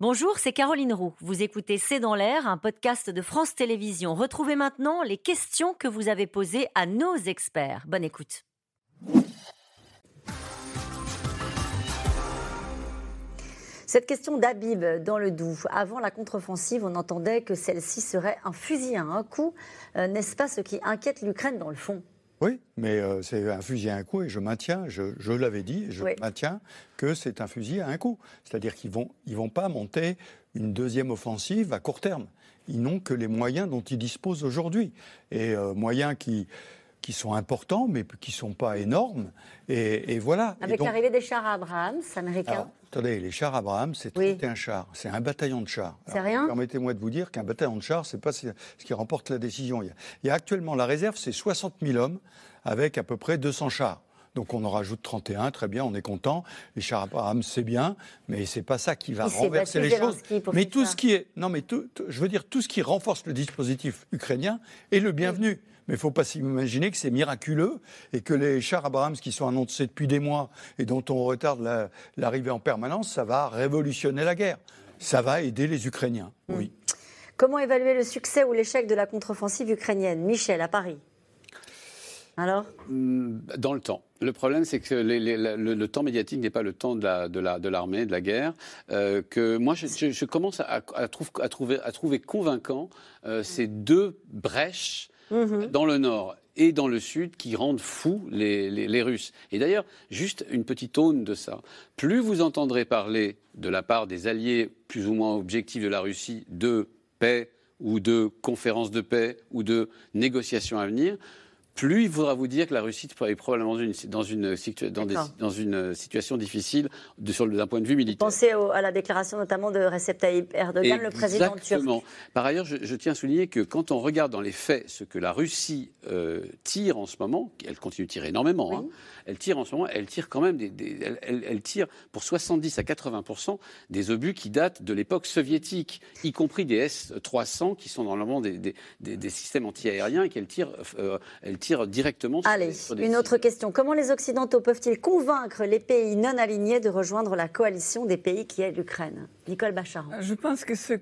Bonjour, c'est Caroline Roux. Vous écoutez C'est dans l'air, un podcast de France Télévisions. Retrouvez maintenant les questions que vous avez posées à nos experts. Bonne écoute. Cette question d'Abib dans le Doubs. Avant la contre-offensive, on entendait que celle-ci serait un fusil à un coup. Euh, n'est-ce pas ce qui inquiète l'Ukraine dans le fond? Oui, mais euh, c'est un fusil à un coup et je maintiens, je, l'avais dit, je maintiens que c'est un fusil à un coup. C'est-à-dire qu'ils ne vont, ils vont pas monter une deuxième offensive à court terme. Ils n'ont que les moyens dont ils disposent aujourd'hui. Et euh, moyens qui, qui sont importants, mais qui ne sont pas énormes. Et, voilà. Avec l'arrivée des chars Abrams américains Attendez, les chars Abrams, c'est un char, c'est un bataillon de chars. C'est rien Permettez-moi de vous dire qu'un bataillon de chars, ce n'est pas ce qui remporte la décision. Il y a, actuellement la réserve, c'est 60 000 hommes avec à peu près 200 chars. Donc on en rajoute 31, très bien, on est content. Les chars Abrams, c'est bien, mais c'est pas ça qui va renverser les choses. Mais tout ce qui est, non mais je veux dire tout ce qui renforce le dispositif ukrainien est le bienvenu. Mais il ne faut pas s'imaginer que c'est miraculeux et que les chars Abrams qui sont annoncés depuis des mois et dont on retarde l'arrivée en permanence, ça va révolutionner la guerre. Ça va aider les Ukrainiens, hmm. oui. Comment évaluer le succès ou l'échec de la contre-offensive ukrainienne? Michel, à Paris. Alors? Hmm, Dans le temps. Le problème, c'est que le, temps médiatique n'est pas le temps de l'armée, de, de, la guerre. Euh, que moi, je, commence à, trouver, à, trouver, convaincant euh, ces deux brèches Mhm. dans le nord et dans le sud qui rendent fous les, Russes. Et d'ailleurs, juste une petite aune de ça. Plus vous entendrez parler de la part des alliés plus ou moins objectifs de la Russie de paix ou de conférences de paix ou de négociations à venir, plus il faudra vous dire que la Russie est probablement dans une, situation difficile d'un point de vue militaire. Pensez à la déclaration notamment de Recep Tayyip Erdogan, le président turc. Par ailleurs, je, tiens à souligner que quand on regarde dans les faits ce que la Russie euh, tire en ce moment, elle continue de tirer énormément, hein, elle tire en ce moment, elle tire quand même des, elle, tire pour 70 à 80% des obus qui datent de l'époque soviétique, y compris des S-300 qui sont normalement des, des, systèmes antiaériens et qu'elle tire, euh, elle tire directement. Allez, une autre question. Comment les Occidentaux peuvent-ils convaincre les pays non alignés de rejoindre la coalition des pays qui est l'Ukraine? Nicole Bacharan. Je pense que ce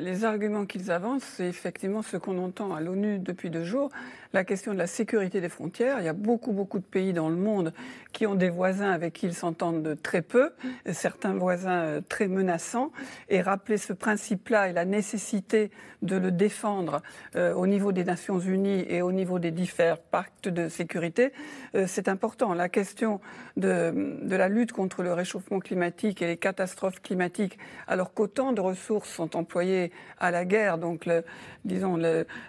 les arguments qu'ils avancent, c'est effectivement ce qu'on entend à l'ONU depuis deux jours, la question de la sécurité des frontières. Il y a beaucoup, beaucoup de pays dans le monde qui ont des voisins avec qui ils s'entendent très peu, certains voisins euh, très menaçants. Et rappeler ce principe-là et la nécessité de le défendre euh, au niveau des Nations Unies et au niveau des différents pactes de sécurité, euh, c'est important. La question de la lutte contre le réchauffement climatique et les catastrophes climatiques alors qu'autant de ressources sont employées à la guerre. Donc, disons,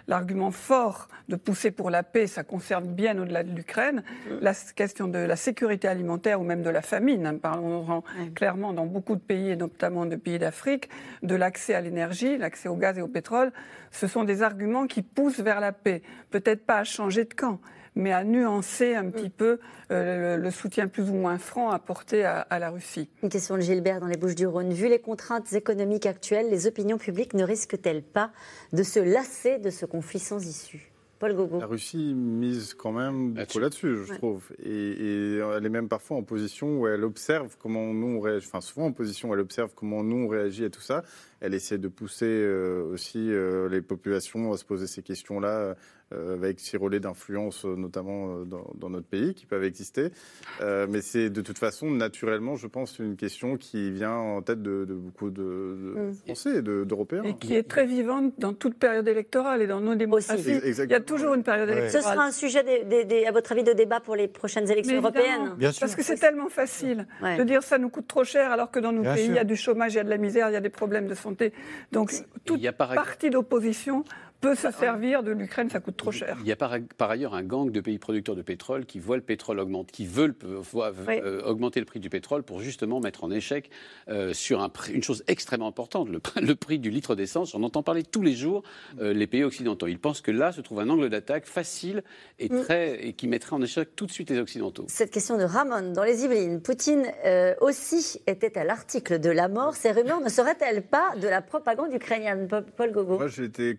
l'argument fort de pousser pour la paix, ça concerne bien au-delà de l'Ukraine. La question de la sécurité alimentaire ou même de la famine, hein, parlons clairement dans beaucoup de pays, et notamment de pays d'Afrique, de l'accès à l'énergie, l'accès au gaz et au pétrole, ce sont des arguments qui poussent vers la paix. Peut-être pas à changer de camp, mais à nuancer un petit peu euh, le, soutien plus ou moins franc apporté à, à, la Russie. Une question de Gilbert dans les Bouches-du-Rhône. Vu les contraintes économiques actuelles, les opinions publiques ne risquent-elles pas de se lasser de ce conflit sans issue? Paul Gogo. La Russie mise quand même beaucoup là-dessus, je trouve. Et, elle est même parfois en position où elle observe comment nous on réagit, enfin souvent en position où elle observe comment nous on réagit à tout ça. Elle essaie de pousser euh, aussi euh, les populations à se poser ces questions-là euh, avec ces relais d'influence, notamment euh, dans, notre pays, qui peuvent exister. mais c'est de toute façon, naturellement, je pense, une question qui vient en tête de, beaucoup de, mm. Français et d'Européens. et qui est très vivante dans toute période électorale et dans nos démocraties. Il y a toujours une période électorale. Ce sera un sujet, à votre avis, de débat pour les prochaines élections européennes Bien sûr. Parce que c'est tellement facile de dire ça nous coûte trop cher, alors que dans nos pays, il y a du chômage, il y a de la misère, il y a des problèmes de santé. Donc, toute partie d'opposition peut se servir de l'Ukraine, ça coûte trop cher. Il y a par, ailleurs un gang de pays producteurs de pétrole qui voient le pétrole augmenter, qui veulent euh, augmenter le prix du pétrole pour justement mettre en échec euh, sur un une chose extrêmement importante, le, prix du litre d'essence. On entend parler tous les jours euh, les pays occidentaux. Ils pensent que là se trouve un angle d'attaque facile et, mm. très, et qui mettrait en échec tout de suite les Occidentaux. Cette question de Ramon dans les Yvelines. Poutine aussi était à l'article de la mort. Ces rumeurs ne seraient-elles pas de la propagande ukrainienne Paul Gogo Moi, j'ai été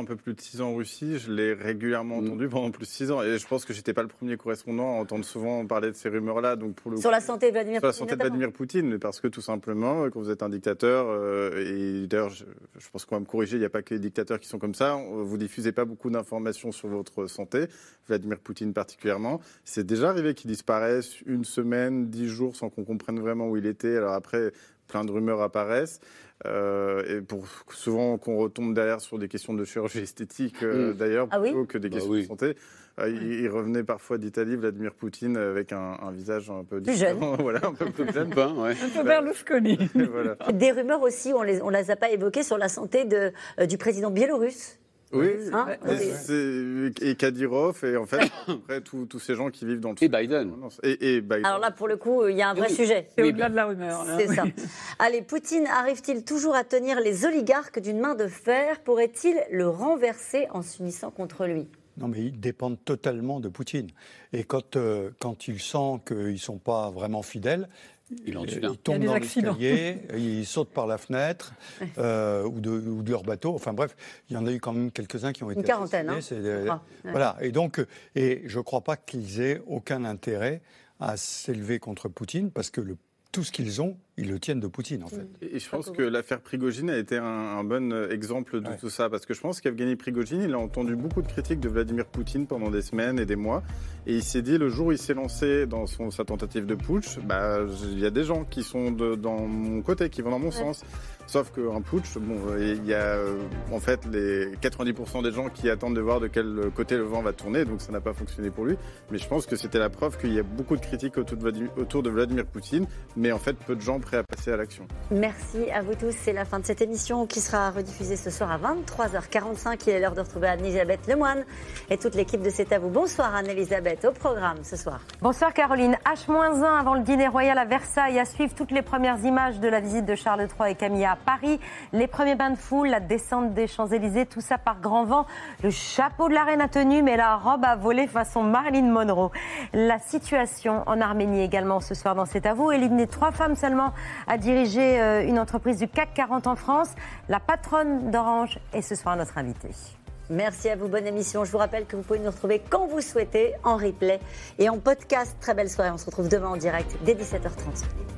un peu plus de six ans en Russie, je l'ai régulièrement mm. entendu pendant plus de six ans. Et je pense que j'étais pas le premier correspondant à entendre souvent parler de ces rumeurs-là. Donc pour le sur la santé de Vladimir Poutine. Sur la santé de Vladimir Poutine, parce que tout simplement, quand vous êtes un dictateur, et d'ailleurs, je, pense qu'on va me corriger, il n'y a pas que les dictateurs qui sont comme ça. Vous diffusez pas beaucoup d'informations sur votre santé, Vladimir Poutine particulièrement. C'est déjà arrivé qu'il disparaisse une semaine, dix jours sans qu'on comprenne vraiment où il était. Alors après, plein de rumeurs apparaissent. Euh, et pour souvent qu'on retombe derrière sur des questions de chirurgie esthétique, euh, mm. d'ailleurs, ah plutôt que des bah questions de santé. Euh, il, revenait parfois d'Italie, Vladimir Poutine, avec un, visage un peu différent. voilà, un peu plus jeune. ouais. Un peu Berlusconi. voilà. Des rumeurs aussi, on ne les, on les a pas évoquées, sur la santé de, du président biélorusse. Oui, hein et, Kadyrov, et en fait, après, tous ces gens qui vivent dans le... Et Biden. Et, Biden. Alors là, pour le coup, il y a un vrai sujet. C'est au-delà de la rumeur. C'est ça. Allez, Poutine arrive-t-il toujours à tenir les oligarques d'une main de fer? Pourrait-il le renverser en s'unissant contre lui? Non, mais ils dépendent totalement de Poutine. Et quand, euh, quand il sent qu'ils ne sont pas vraiment fidèles, il, tombe dans l'escalier, il saute par la fenêtre euh, ou, de, ou, de, leur bateau. Enfin bref, il y en a eu quand même quelques-uns qui ont été. Une quarantaine. Hein, voilà. Et donc, et je ne crois pas qu'ils aient aucun intérêt à s'élever contre Poutine parce que le tout ce qu'ils ont, ils le tiennent de Poutine, en fait. Et je pense que l'affaire Prigogine a été un, bon exemple de tout ça, parce que je pense qu'Evgeny Prigogine, il a entendu beaucoup de critiques de Vladimir Poutine pendant des semaines et des mois, et il s'est dit, le jour où il s'est lancé dans son, sa tentative de putsch, bah, il y a des gens qui sont de, dans mon côté, qui vont dans mon sens. Sauf qu'un putsch, bon, il y a euh, en fait les 90% des gens qui attendent de voir de quel côté le vent va tourner, donc ça n'a pas fonctionné pour lui. Mais je pense que c'était la preuve qu'il y a beaucoup de critiques autour de, Vladimir, autour de Vladimir Poutine, mais en fait peu de gens prêts à passer à l'action. Merci à vous tous. C'est la fin de cette émission qui sera rediffusée ce soir à 23h45. Il est l'heure de retrouver Anne-Elisabeth Lemoine et toute l'équipe de C'est à vous. Bonsoir Anne-Elisabeth, au programme ce soir. Bonsoir Caroline. H-1 avant le dîner royal à Versailles à suivre toutes les premières images de la visite de Charles III et Camilla Paris. Les premiers bains de foule, la descente des Champs-Élysées, tout ça par grand vent. Le chapeau de la reine a tenu, mais la robe a volé façon Marilyn Monroe. La situation en Arménie également ce soir dans cet avou. Éliminé trois femmes seulement à diriger euh, une entreprise du CAC 40 en France. La patronne d'Orange est ce soir notre invitée. Merci à vous, bonne émission. Je vous rappelle que vous pouvez nous retrouver quand vous souhaitez, en replay et en podcast. Très belle soirée. On se retrouve demain en direct dès 17h30.